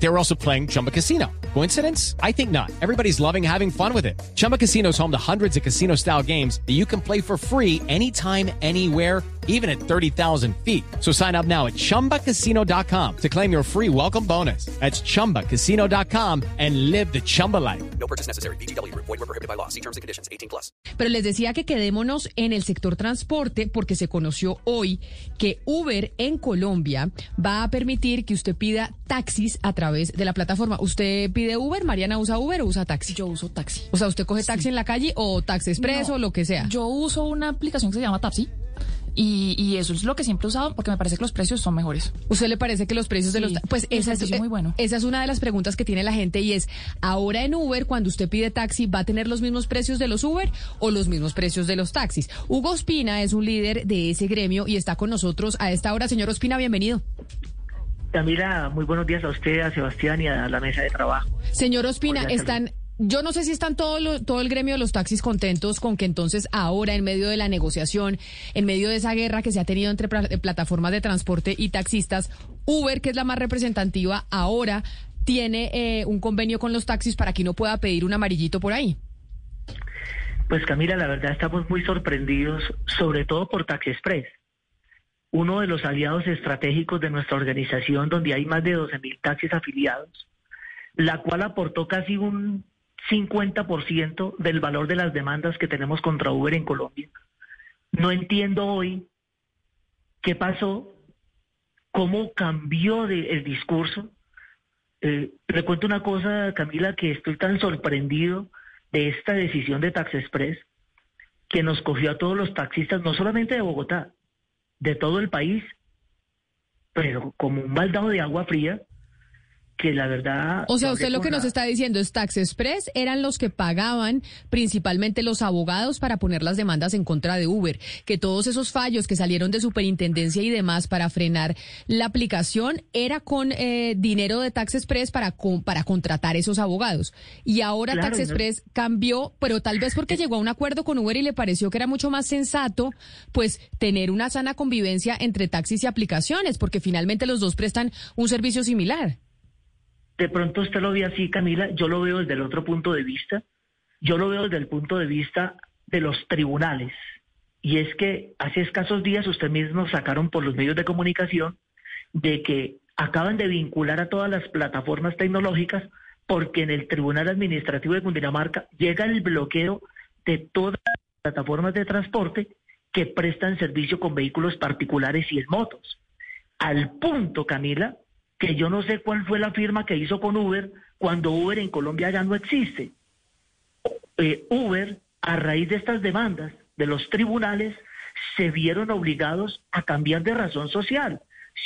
They were also playing Chumba Casino. Coincidence? I think not. Everybody's loving having fun with it. Chumba Casino is home to hundreds of casino style games that you can play for free anytime, anywhere, even at 30,000 feet. So sign up now at chumbacasino.com to claim your free welcome bonus. That's chumbacasino.com and live the Chumba life. No purchase necessary. BGW. Void were prohibited by law. See terms and conditions. 18 plus. Pero les decía que quedémonos en el sector transporte porque se conoció hoy que Uber en Colombia va a permitir que usted pida taxis a través de la plataforma. ¿Usted pide Uber? ¿Mariana usa Uber o usa taxi? Yo uso taxi. O sea, ¿usted coge taxi en la calle o taxi express No, o lo que sea? Yo uso una aplicación que se llama Tapsi. Y, y eso es lo que siempre he usado porque me parece que los precios son mejores. ¿Usted le parece que los precios de los... Pues esa es, muy bueno. esa es una de las preguntas que tiene la gente y es, ahora en Uber, cuando usted pide taxi, ¿va a tener los mismos precios de los Uber o los mismos precios de los taxis? Hugo Ospina es un líder de ese gremio y está con nosotros a esta hora. Señor Ospina, bienvenido. Camila, muy buenos días a usted, a Sebastián y a la mesa de trabajo. Señor Ospina, Hola, están... Yo no sé si están todo, lo- todo el gremio de los taxis contentos con que entonces ahora, en medio de la negociación, en medio de esa guerra que se ha tenido entre pla- plataformas de transporte y taxistas, Uber, que es la más representativa, ahora tiene eh, un convenio con los taxis para que uno pueda pedir un amarillito por ahí. Pues Camila, la verdad estamos muy sorprendidos, sobre todo por Taxi Express, uno de los aliados estratégicos de nuestra organización, donde hay más de 12 mil taxis afiliados, la cual aportó casi un 50% del valor de las demandas que tenemos contra Uber en Colombia. No entiendo hoy qué pasó, cómo cambió el discurso. Eh, le cuento una cosa, Camila, que estoy tan sorprendido de esta decisión de Tax Express que nos cogió a todos los taxistas, no solamente de Bogotá, de todo el país, pero como un baldado de agua fría, que la verdad... O sea, usted lo que nos está diciendo es Tax Express eran los que pagaban principalmente los abogados para poner las demandas en contra de Uber, que todos esos fallos que salieron de superintendencia y demás para frenar la aplicación era con eh, dinero de Tax Express para, con- para contratar esos abogados. Y ahora Claro, Tax no- Express cambió, pero tal vez porque llegó a un acuerdo con Uber y le pareció que era mucho más sensato, pues tener una sana convivencia entre taxis y aplicaciones, porque finalmente los dos prestan un servicio similar. De pronto usted lo ve así, Camila, yo lo veo desde el otro punto de vista. Yo lo veo desde el punto de vista de los tribunales. Y es que hace escasos días usted mismo sacaron por los medios de comunicación de que acaban de vincular a todas las plataformas tecnológicas porque en el Tribunal Administrativo de Cundinamarca llega el bloqueo de todas las plataformas de transporte que prestan servicio con vehículos particulares y en motos. Al punto, Camila, que yo no sé cuál fue la firma que hizo con Uber cuando Uber en Colombia ya no existe. Eh, Uber, a raíz de estas demandas de los tribunales, se vieron obligados a cambiar de razón social.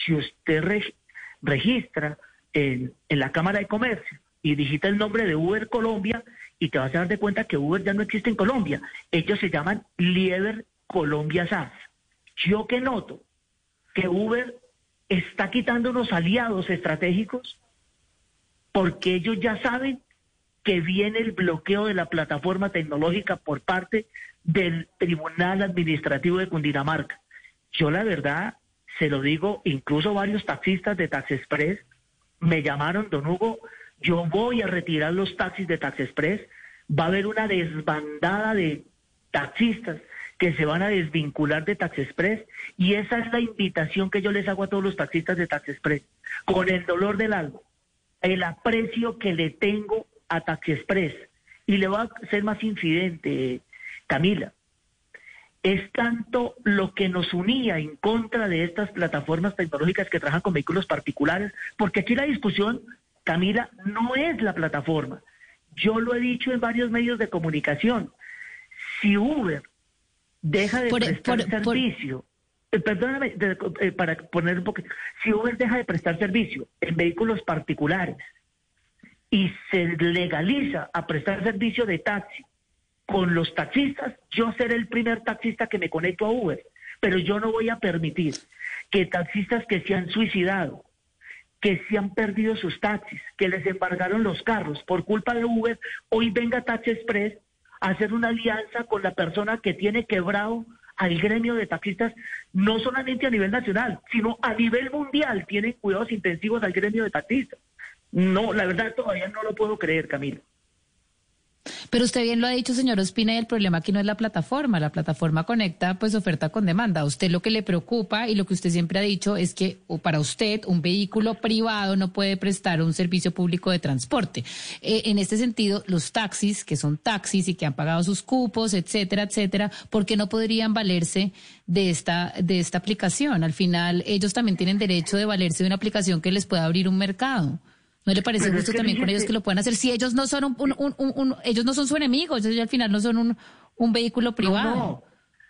Si usted reg- registra en, en la Cámara de Comercio y digita el nombre de Uber Colombia y te vas a dar de cuenta que Uber ya no existe en Colombia. Ellos se llaman Lieber Colombia SAS. Yo que noto que Uber está quitando unos aliados estratégicos porque ellos ya saben que viene el bloqueo de la plataforma tecnológica por parte del Tribunal Administrativo de Cundinamarca. Yo la verdad, se lo digo, incluso varios taxistas de Tax Express me llamaron, don Hugo, yo voy a retirar los taxis de Tax Express, va a haber una desbandada de taxistas que se van a desvincular de Tax Express y esa es la invitación que yo les hago a todos los taxistas de Tax Express, con el dolor del alma, el aprecio que le tengo a Taxi Express. Y le voy a ser más infidente, Camila. Es tanto lo que nos unía en contra de estas plataformas tecnológicas que trabajan con vehículos particulares, porque aquí la discusión, Camila, no es la plataforma. Yo lo he dicho en varios medios de comunicación. Si Uber deja de Por- prestar por- servicio, eh, perdóname, de- eh, para poner un poco, si Uber deja de prestar servicio en vehículos particulares y se legaliza a prestar servicio de taxi con los taxistas, yo seré el primer taxista que me conecto a Uber, pero yo no voy a permitir que taxistas que se han suicidado, que se han perdido sus taxis, que les embargaron los carros por culpa de Uber, hoy venga Taxi Express hacer una alianza con la persona que tiene quebrado al gremio de taxistas, no solamente a nivel nacional, sino a nivel mundial, tienen cuidados intensivos al gremio de taxistas. No, la verdad todavía no lo puedo creer, Camilo. Pero usted bien lo ha dicho, señor Ospina, y el problema aquí no es la plataforma. La plataforma conecta pues oferta con demanda. A usted lo que le preocupa y lo que usted siempre ha dicho es que o para usted un vehículo privado no puede prestar un servicio público de transporte. Eh, en este sentido, los taxis, que son taxis y que han pagado sus cupos, etcétera, etcétera, ¿por qué no podrían valerse de esta, de esta aplicación? Al final, ellos también tienen derecho de valerse de una aplicación que les pueda abrir un mercado. ¿No le parece Pero es justo que también con ellos que lo puedan hacer? Si ellos no son un, un- un- un- un- ellos no son su enemigo, ellos al final no son un, un vehículo privado. No, no.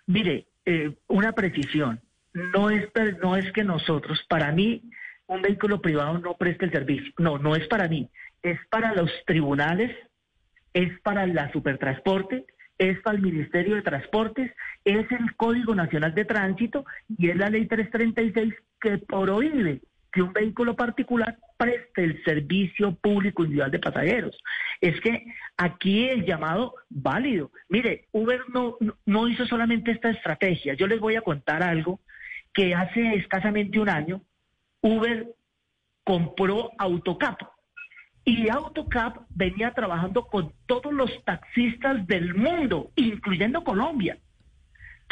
Mire, eh, una precisión. No es, no es que nosotros, para mí, un vehículo privado no preste el servicio. No, no es para mí. Es para los tribunales, es para la supertransporte, es para el Ministerio de Transportes, es el Código Nacional de Tránsito y es la Ley 336 que prohíbe que un vehículo particular preste el servicio público individual de pasajeros. Es que aquí el llamado válido. Mire, Uber no, no- hizo solamente esta estrategia. Yo les voy a contar algo que hace escasamente un año Uber compró Autocap. Y Autocap venía trabajando con todos los taxistas del mundo, incluyendo Colombia.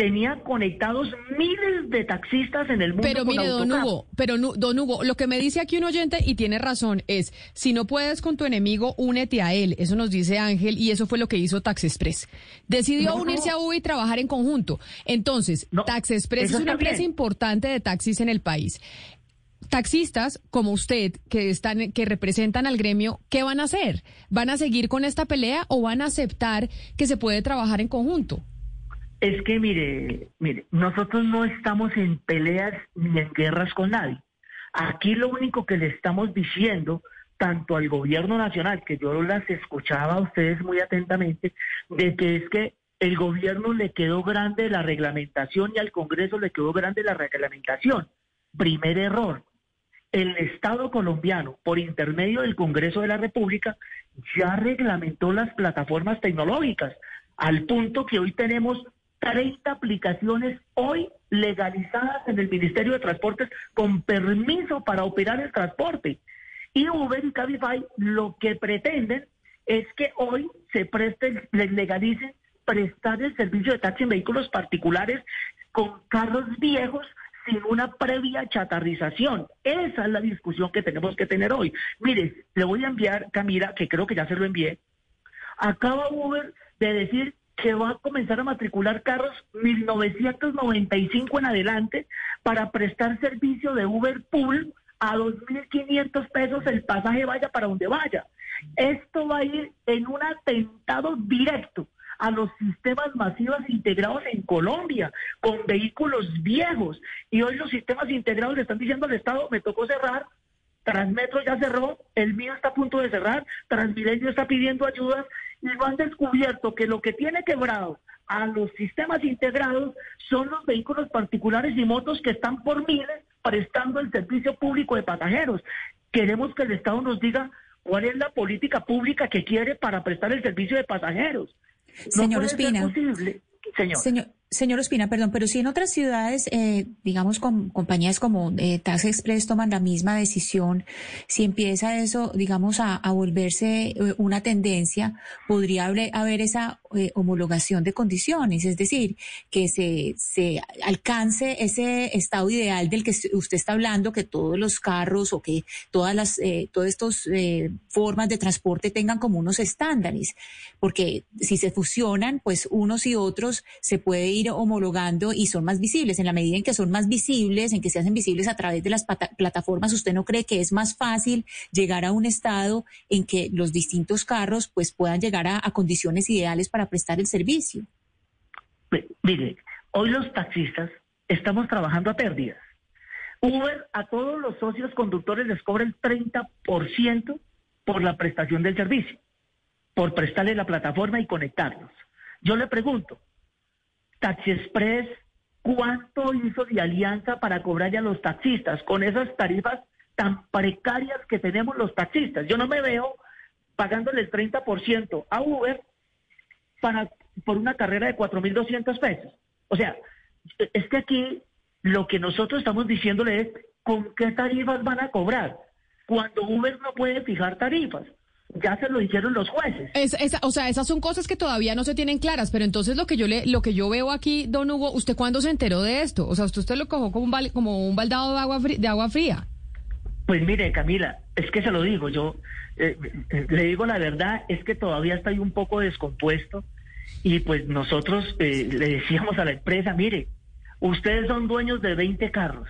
Tenía conectados miles de taxistas en el mundo. Pero con mire, don Autocap. Hugo, pero don Hugo, lo que me dice aquí un oyente y tiene razón es, si no puedes con tu enemigo, únete a él. Eso nos dice Ángel y eso fue lo que hizo Tax Express. Decidió No, no. unirse a Uber y trabajar en conjunto. Entonces, No, Tax Express es una empresa bien. importante de taxis en el país. Taxistas como usted que están que representan al gremio, ¿qué van a hacer? ¿Van a seguir con esta pelea o van a aceptar que se puede trabajar en conjunto? Es que mire, mire, nosotros no estamos en peleas ni en guerras con nadie. Aquí lo único que le estamos diciendo, tanto al gobierno nacional, que yo las escuchaba a ustedes muy atentamente, de que es que el gobierno le quedó grande la reglamentación y al Congreso le quedó grande la reglamentación. Primer error. El Estado colombiano, por intermedio del Congreso de la República, ya reglamentó las plataformas tecnológicas, al punto que hoy tenemos 30 aplicaciones hoy legalizadas en el Ministerio de Transportes con permiso para operar el transporte. Y Uber y Cabify lo que pretenden es que hoy se presten, les legalicen prestar el servicio de taxi en vehículos particulares con carros viejos sin una previa chatarrización. Esa es la discusión que tenemos que tener hoy. Mire, le voy a enviar, Camila, que creo que ya se lo envié, acaba Uber de decir que va a comenzar a matricular carros 1995 en adelante para prestar servicio de Uber Pool a 2.500 pesos el pasaje vaya para donde vaya. Esto va a ir en un atentado directo a los sistemas masivos integrados en Colombia, con vehículos viejos. Y hoy los sistemas integrados le están diciendo al Estado, me tocó cerrar, Transmetro ya cerró, el mío está a punto de cerrar, Transmilenio está pidiendo ayudas y no han descubierto que lo que tiene quebrado a los sistemas integrados son los vehículos particulares y motos que están por miles prestando el servicio público de pasajeros. Queremos que el Estado nos diga cuál es la política pública que quiere para prestar el servicio de pasajeros. No Señor ser Ospina. posible. Señor. Señor, señor Ospina, perdón, pero si en otras ciudades, eh, digamos, con compañías como eh, Tax Express toman la misma decisión, si empieza eso, digamos, a, volverse eh, una tendencia, podría haber, esa eh, homologación de condiciones, es decir, que se, se alcance ese estado ideal del que usted está hablando, que todos los carros o que todas las, eh, todas estas formas de transporte tengan como unos estándares, porque si se fusionan, pues unos y otros se puede homologando y son más visibles. En la medida en que son más visibles, en que se hacen visibles a través de las plataformas, ¿usted no cree que es más fácil llegar a un estado en que los distintos carros pues puedan llegar a, condiciones ideales para prestar el servicio? Mire, hoy los taxistas estamos trabajando a pérdidas. Uber a todos los socios conductores les cobra el 30% por la prestación del servicio, por prestarle la plataforma y conectarlos. Yo le pregunto, Taxi Express, ¿cuánto hizo de alianza para cobrarle a los taxistas con esas tarifas tan precarias que tenemos los taxistas? Yo no me veo pagándole el 30% a Uber para, por una carrera de 4.200 pesos. O sea, es que aquí lo que nosotros estamos diciéndole es con qué tarifas van a cobrar, cuando Uber no puede fijar tarifas. Ya se lo dijeron los jueces. Es, esa- o sea, esas son cosas que todavía no se tienen claras, pero entonces lo que yo le, lo que yo veo aquí, don Hugo, ¿usted cuándo se enteró de esto? O sea, usted, usted lo cogió como un, como un baldado de agua, fri- de agua fría. Pues mire, Camila, es que se lo digo, yo eh, eh, le digo la verdad, es que todavía estoy un poco descompuesto y pues nosotros eh, le decíamos a la empresa, mire, ustedes son dueños de 20 carros,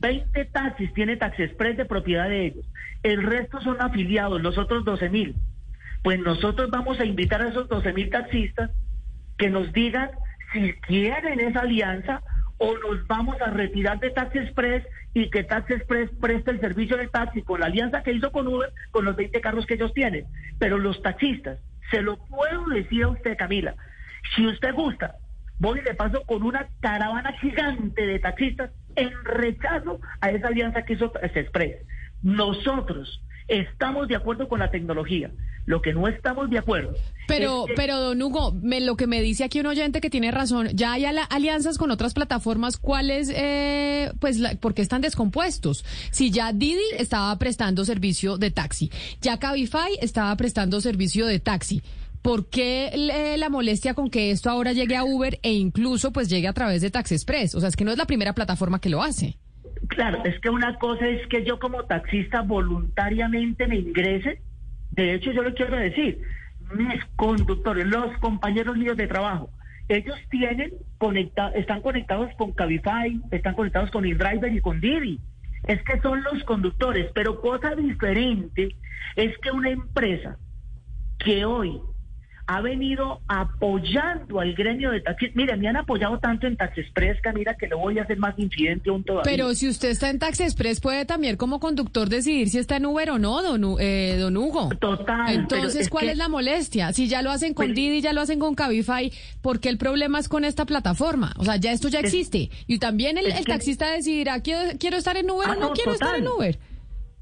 20 taxis tiene Taxi Express de propiedad de ellos, el resto son afiliados, los otros 12 mil. Pues nosotros vamos a invitar a esos 12 mil taxistas que nos digan si quieren esa alianza o nos vamos a retirar de Taxi Express y que Taxi Express preste el servicio de taxi con la alianza que hizo con Uber con los 20 carros que ellos tienen. Pero los taxistas, se lo puedo decir a usted, Camila, si usted gusta, voy y le paso con una caravana gigante de taxistas en rechazo a esa alianza que hizo Taxi Express. Nosotros estamos de acuerdo con la tecnología. Lo que no estamos de acuerdo. Pero, es que- pero don Hugo, me- lo que me dice aquí un oyente que tiene razón, ya hay ala- alianzas con otras plataformas, ¿cuáles, eh, pues, la- por qué están descompuestos? Si ya Didi estaba prestando servicio de taxi, ya Cabify estaba prestando servicio de taxi. ¿Por qué le- la molestia con que esto ahora llegue a Uber e incluso pues llegue a través de Taxi Express? O sea, es que no es la primera plataforma que lo hace. Claro, es que una cosa es que yo como taxista voluntariamente me ingrese. De hecho, yo le quiero decir, mis conductores, los compañeros míos de trabajo, ellos tienen conecta están conectados con Cabify, están conectados con InDriver y con Didi. Es que son los conductores, pero cosa diferente es que una empresa que hoy ha venido apoyando al gremio de taxis. Mire, me han apoyado tanto en Taxi Express, Camila, que le voy a hacer más incidente aún todavía. Pero si usted está en Taxi Express, puede también como conductor decidir si está en Uber o no, don, eh, don Hugo. Total, Entonces, es ¿cuál que- es la molestia? Si ya lo hacen con Pues- Didi, ya lo hacen con Cabify, ¿por qué el problema es con esta plataforma? O sea, ya esto ya Es- existe. Y también el, el que- taxista decidirá, ¿quiero, quiero estar en Uber Ah, o no, no, quiero estar en Uber?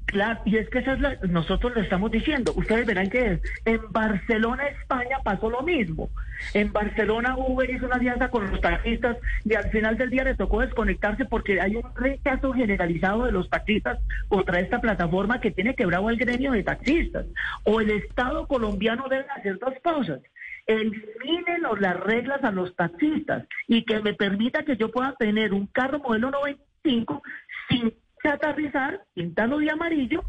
Claro, y es que esa es la, nosotros lo estamos diciendo. Ustedes verán que es. En Barcelona, España, pasó lo mismo. En Barcelona, Uber hizo una alianza con los taxistas y al final del día le tocó desconectarse porque hay un rechazo generalizado de los taxistas contra esta plataforma que tiene quebrado al gremio de taxistas. O el Estado colombiano debe hacer dos cosas. Eliminen las reglas a los taxistas y que me permita que yo pueda tener un carro modelo 95 sin pintado de amarillo,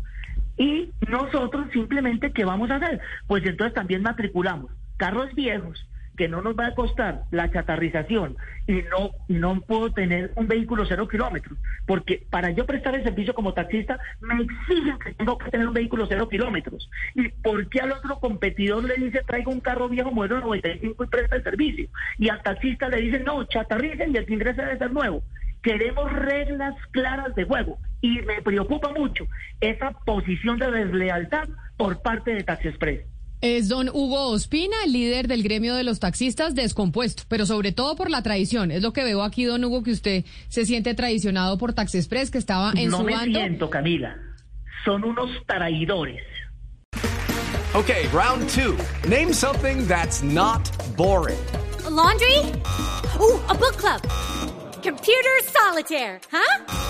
y nosotros simplemente, ¿qué vamos a hacer? Pues entonces también matriculamos carros viejos que no nos va a costar la chatarrización y no, no puedo tener un vehículo cero kilómetros, porque para yo prestar el servicio como taxista me exigen que tengo que tener un vehículo cero kilómetros. ¿Y por qué al otro competidor le dice traiga un carro viejo modelo 95 y presta el servicio? Y al taxista le dicen no, chatarricen y el que ingrese debe ser nuevo. Queremos reglas claras de juego y me preocupa mucho esa posición de deslealtad por parte de Taxi Express. Es don Hugo Ospina, el líder del gremio de los taxistas, descompuesto, pero sobre todo por la traición. Es lo que veo aquí, don Hugo, que usted se siente traicionado por Taxi Express, que estaba en no su me bando. siento, Camila. Son unos traidores. Okay, round two. Name something that's not boring. A laundry? Ooh, a book club. Computer solitaire, huh?